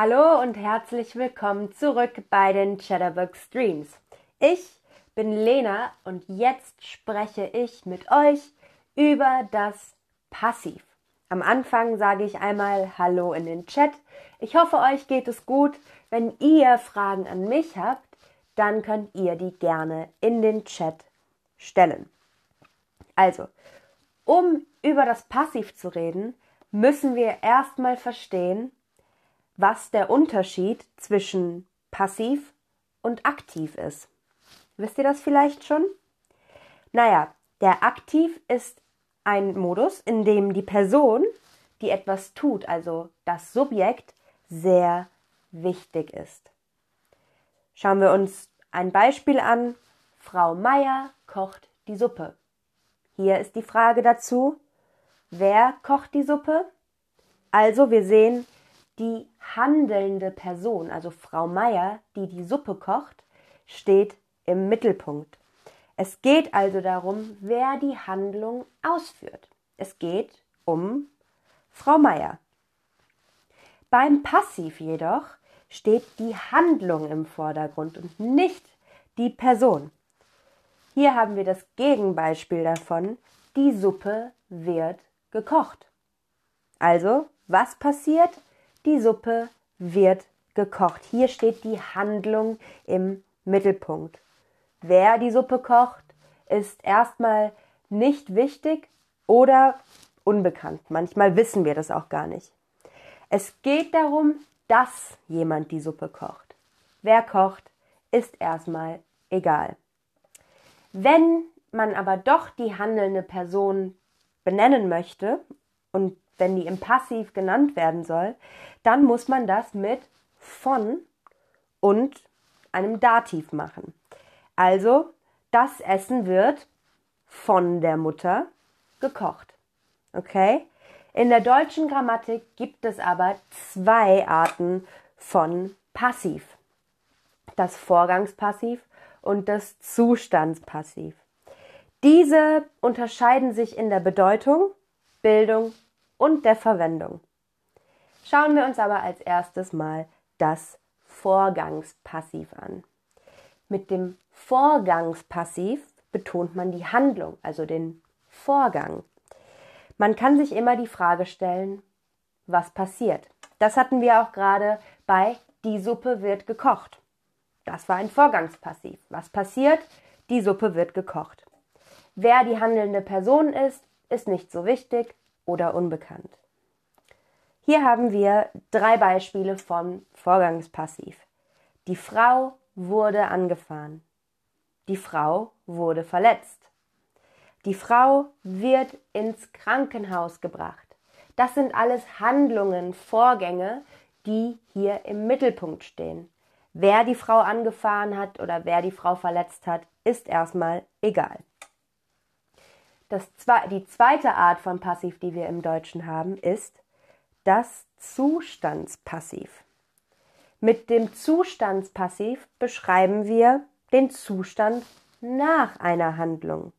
Hallo und herzlich willkommen zurück bei den Chatterbug Streams. Ich bin Lena und jetzt spreche ich mit euch über das Passiv. Am Anfang sage ich einmal Hallo in den Chat. Ich hoffe, euch geht es gut. Wenn ihr Fragen an mich habt, dann könnt ihr die gerne in den Chat stellen. Also, um über das Passiv zu reden, müssen wir erstmal verstehen, was der Unterschied zwischen passiv und aktiv ist. Wisst ihr das vielleicht schon? Naja, der aktiv ist ein Modus, in dem die Person, die etwas tut, also das Subjekt, sehr wichtig ist. Schauen wir uns ein Beispiel an. Frau Meier kocht die Suppe. Hier ist die Frage dazu, wer kocht die Suppe? Also wir sehen, die handelnde Person, also Frau Meier, die die Suppe kocht, steht im Mittelpunkt. Es geht also darum, wer die Handlung ausführt. Es geht um Frau Meier. Beim Passiv jedoch steht die Handlung im Vordergrund und nicht die Person. Hier haben wir das Gegenbeispiel davon, die Suppe wird gekocht. Also, was passiert? Die Suppe wird gekocht. Hier steht die Handlung im Mittelpunkt. Wer die Suppe kocht, ist erstmal nicht wichtig oder unbekannt. Manchmal wissen wir das auch gar nicht. Es geht darum, dass jemand die Suppe kocht. Wer kocht, ist erstmal egal. Wenn man aber doch die handelnde Person benennen möchte und wenn die im Passiv genannt werden soll, dann muss man das mit von und einem Dativ machen. Also, das Essen wird von der Mutter gekocht. Okay? In der deutschen Grammatik gibt es aber zwei Arten von Passiv. Das Vorgangspassiv und das Zustandspassiv. Diese unterscheiden sich in der Bedeutung, Bildung und der Verwendung. Schauen wir uns aber als erstes mal das Vorgangspassiv an. Mit dem Vorgangspassiv betont man die Handlung, also den Vorgang. Man kann sich immer die Frage stellen, was passiert. Das hatten wir auch gerade bei die Suppe wird gekocht. Das war ein Vorgangspassiv. Was passiert? Die Suppe wird gekocht. Wer die handelnde Person ist, ist nicht so wichtig oder unbekannt. Hier haben wir drei Beispiele von Vorgangspassiv. Die Frau wurde angefahren. Die Frau wurde verletzt. Die Frau wird ins Krankenhaus gebracht. Das sind alles Handlungen, Vorgänge, die hier im Mittelpunkt stehen. Wer die Frau angefahren hat oder wer die Frau verletzt hat, ist erstmal egal. Das, die zweite Art von Passiv, die wir im Deutschen haben, ist das Zustandspassiv. Mit dem Zustandspassiv beschreiben wir den Zustand nach einer Handlung.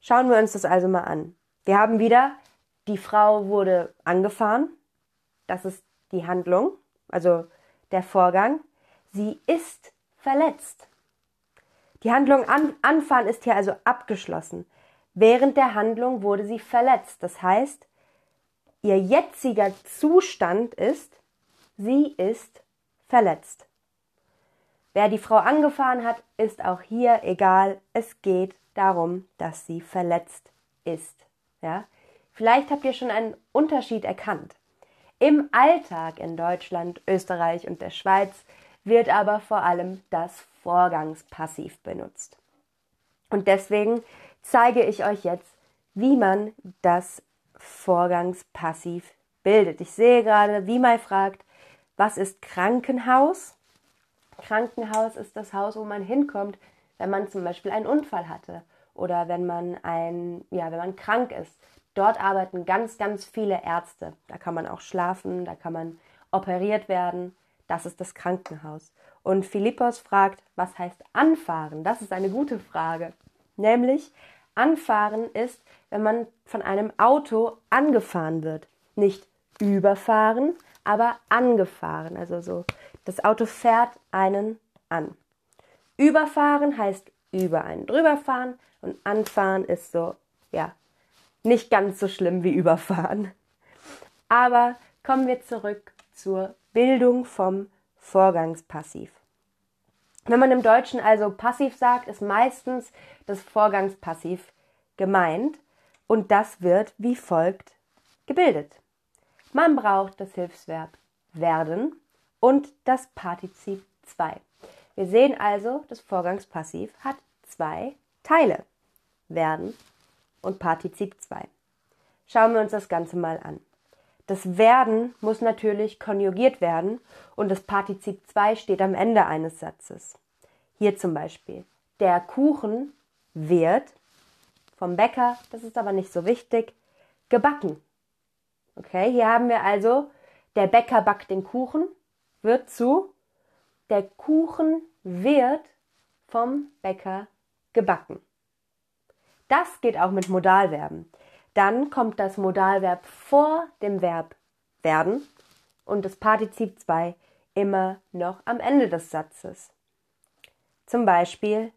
Schauen wir uns das also mal an. Wir haben wieder, die Frau wurde angefahren. Das ist die Handlung, also der Vorgang. Sie ist verletzt. Die Handlung an, anfahren ist hier also abgeschlossen. Während der Handlung wurde sie verletzt. Das heißt, Ihr jetziger Zustand ist, sie ist verletzt. Wer die Frau angefahren hat, ist auch hier egal. Es geht darum, dass sie verletzt ist. Ja? Vielleicht habt ihr schon einen Unterschied erkannt. Im Alltag in Deutschland, Österreich und der Schweiz wird aber vor allem das Vorgangspassiv benutzt. Und deswegen zeige ich euch jetzt, wie man das Vorgangspassiv bildet. Ich sehe gerade, wie mal fragt, was ist Krankenhaus? Krankenhaus ist das Haus, wo man hinkommt, wenn man zum Beispiel einen Unfall hatte oder wenn man ein, ja, wenn man krank ist. Dort arbeiten ganz, ganz viele Ärzte. Da kann man auch schlafen, da kann man operiert werden. Das ist das Krankenhaus. Und Philippos fragt, was heißt anfahren? Das ist eine gute Frage. Nämlich, anfahren ist, wenn man von einem Auto angefahren wird. Nicht überfahren, aber angefahren. Also so, das Auto fährt einen an. Überfahren heißt über einen drüber fahren und anfahren ist so, ja, nicht ganz so schlimm wie überfahren. Aber kommen wir zurück zur Bildung vom Vorgangspassiv. Wenn man im Deutschen also passiv sagt, ist meistens das Vorgangspassiv gemeint und das wird wie folgt gebildet. Man braucht das Hilfsverb werden und das Partizip 2. Wir sehen also, das Vorgangspassiv hat zwei Teile. Werden und Partizip 2. Schauen wir uns das Ganze mal an. Das werden muss natürlich konjugiert werden und das Partizip 2 steht am Ende eines Satzes. Hier zum Beispiel, der Kuchen wird vom Bäcker, das ist aber nicht so wichtig, gebacken. Okay, hier haben wir also, der Bäcker backt den Kuchen, wird zu, der Kuchen wird vom Bäcker gebacken. Das geht auch mit Modalverben. Dann kommt das Modalverb vor dem Verb werden und das Partizip 2 immer noch am Ende des Satzes. Zum Beispiel,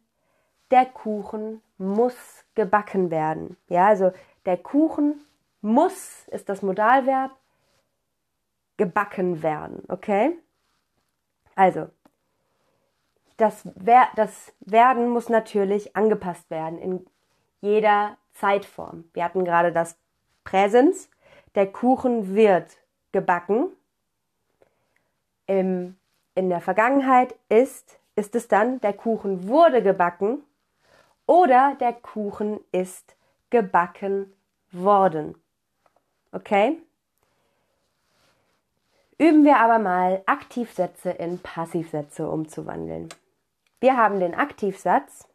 der Kuchen muss gebacken werden. Ja, also der Kuchen muss ist das Modalverb gebacken werden. Okay? Also, das, das Werden muss natürlich angepasst werden in jeder Zeitform. Wir hatten gerade das Präsens. Der Kuchen wird gebacken. Im, in der Vergangenheit ist, ist es dann, der Kuchen wurde gebacken oder der Kuchen ist gebacken worden. Okay? Üben wir aber mal Aktivsätze in Passivsätze umzuwandeln. Wir haben den Aktivsatz.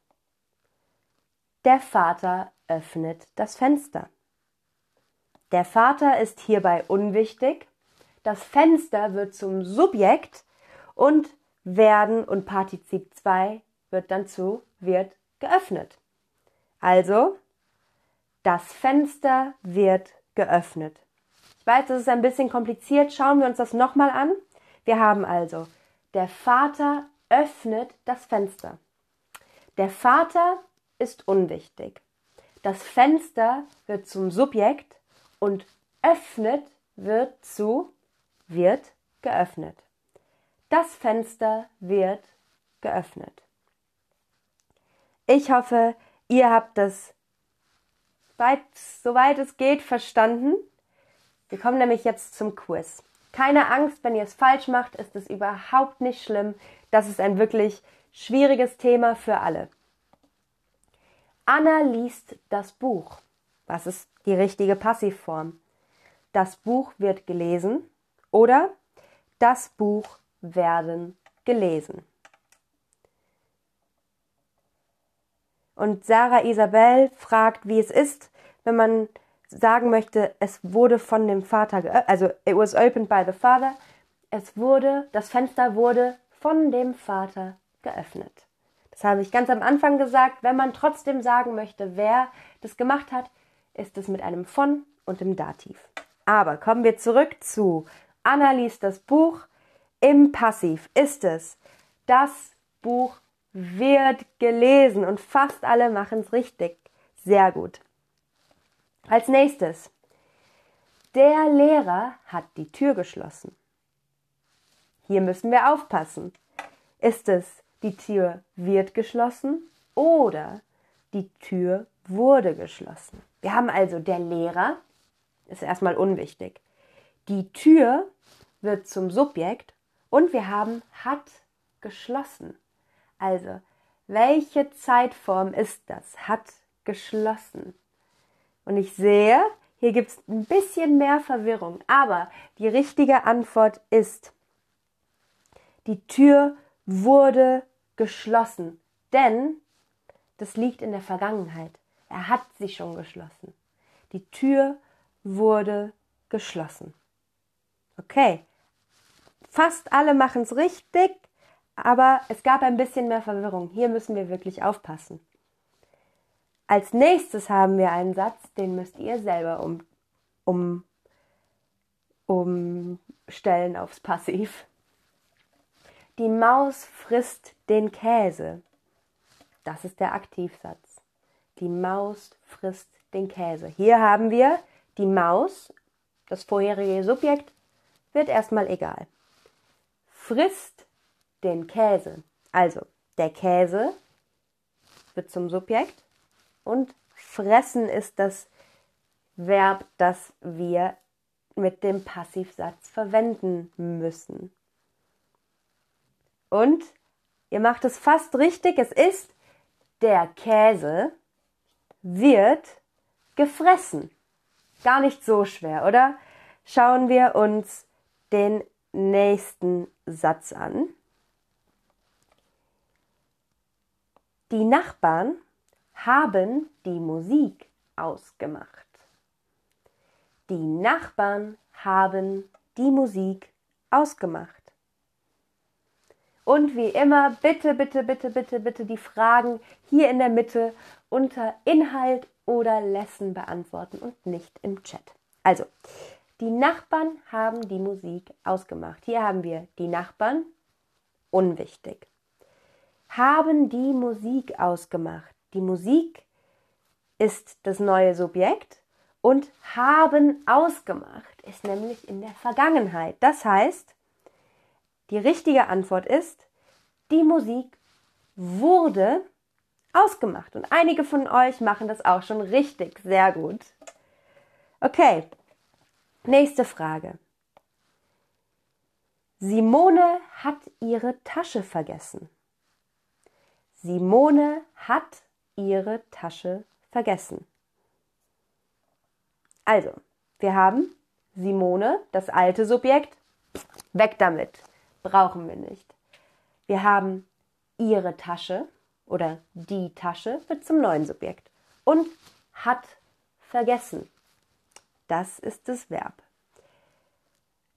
Der Vater öffnet das Fenster. Der Vater ist hierbei unwichtig. Das Fenster wird zum Subjekt und werden und Partizip 2 wird dann zu wird geöffnet. Also, das Fenster wird geöffnet. Ich weiß, das ist ein bisschen kompliziert. Schauen wir uns das nochmal an. Wir haben also, der Vater öffnet das Fenster. Der Vater ist unwichtig. Das Fenster wird zum Subjekt und öffnet wird zu wird geöffnet. Das Fenster wird geöffnet. Ich hoffe, ihr habt das weit, soweit es geht verstanden. Wir kommen nämlich jetzt zum Quiz. Keine Angst, wenn ihr es falsch macht, ist es überhaupt nicht schlimm. Das ist ein wirklich schwieriges Thema für alle. Anna liest das Buch. Was ist die richtige Passivform? Das Buch wird gelesen oder das Buch werden gelesen. Und Sarah Isabel fragt, wie es ist, wenn man sagen möchte, es wurde von dem Vater geöffnet, also it was opened by the father. Es wurde, das Fenster wurde von dem Vater geöffnet. Das habe ich ganz am Anfang gesagt. Wenn man trotzdem sagen möchte, wer das gemacht hat, ist es mit einem von und dem Dativ. Aber kommen wir zurück zu Anna liest das Buch. Im Passiv ist es, das Buch wird gelesen und fast alle machen es richtig. Sehr gut. Als nächstes, der Lehrer hat die Tür geschlossen. Hier müssen wir aufpassen. Ist es, die Tür wird geschlossen oder die Tür wurde geschlossen? Wir haben also der Lehrer, ist erstmal unwichtig. Die Tür wird zum Subjekt und wir haben hat geschlossen. Also, welche Zeitform ist das? Hat geschlossen. Und ich sehe, hier gibt es ein bisschen mehr Verwirrung, aber die richtige Antwort ist, die Tür wurde geschlossen, denn das liegt in der Vergangenheit. Er hat sie schon geschlossen. Die Tür wurde geschlossen. Okay, fast alle machen es richtig, aber es gab ein bisschen mehr Verwirrung. Hier müssen wir wirklich aufpassen. Als nächstes haben wir einen Satz, den müsst ihr selber um, um umstellen aufs Passiv. Die Maus frisst den Käse. Das ist der Aktivsatz. Die Maus frisst den Käse. Hier haben wir die Maus, das vorherige Subjekt, wird erstmal egal. Frisst den Käse. Also, der Käse wird zum Subjekt und fressen ist das Verb, das wir mit dem Passivsatz verwenden müssen. Und ihr macht es fast richtig, es ist der Käse wird gefressen. Gar nicht so schwer, oder? Schauen wir uns den nächsten Satz an. Die Nachbarn haben die Musik ausgemacht. Die Nachbarn haben die Musik ausgemacht. Und wie immer, bitte, bitte, bitte, bitte, bitte die Fragen hier in der Mitte unter Inhalt oder Lesson beantworten und nicht im Chat. Also, die Nachbarn haben die Musik ausgemacht. Hier haben wir die Nachbarn, unwichtig. Haben die Musik ausgemacht. Die Musik ist das neue Subjekt und haben ausgemacht ist nämlich in der Vergangenheit. Das heißt, die richtige Antwort ist, die Musik wurde ausgemacht. Und einige von euch machen das auch schon richtig. Sehr gut. Okay, nächste Frage. Simone hat ihre Tasche vergessen. Simone hat ihre Tasche vergessen. Also, wir haben Simone, das alte Subjekt, weg damit brauchen wir nicht. Wir haben ihre Tasche oder die Tasche wird zum neuen Subjekt und hat vergessen. Das ist das Verb.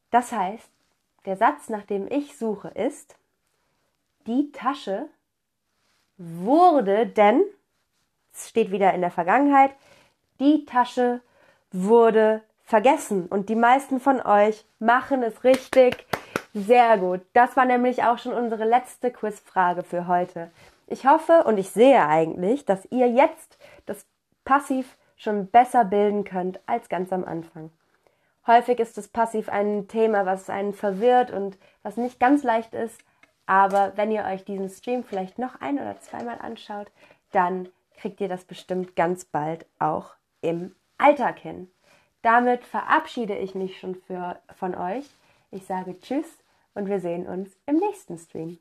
Das heißt, der Satz, nach dem ich suche, ist, die Tasche wurde denn, es steht wieder in der Vergangenheit, die Tasche wurde vergessen. Und die meisten von euch machen es richtig. Sehr gut. Das war nämlich auch schon unsere letzte Quizfrage für heute. Ich hoffe und ich sehe eigentlich, dass ihr jetzt das Passiv schon besser bilden könnt als ganz am Anfang. Häufig ist das Passiv ein Thema, was einen verwirrt und was nicht ganz leicht ist. Aber wenn ihr euch diesen Stream vielleicht noch ein oder zweimal anschaut, dann kriegt ihr das bestimmt ganz bald auch im Alltag hin. Damit verabschiede ich mich schon für, von euch. Ich sage Tschüss und wir sehen uns im nächsten Stream.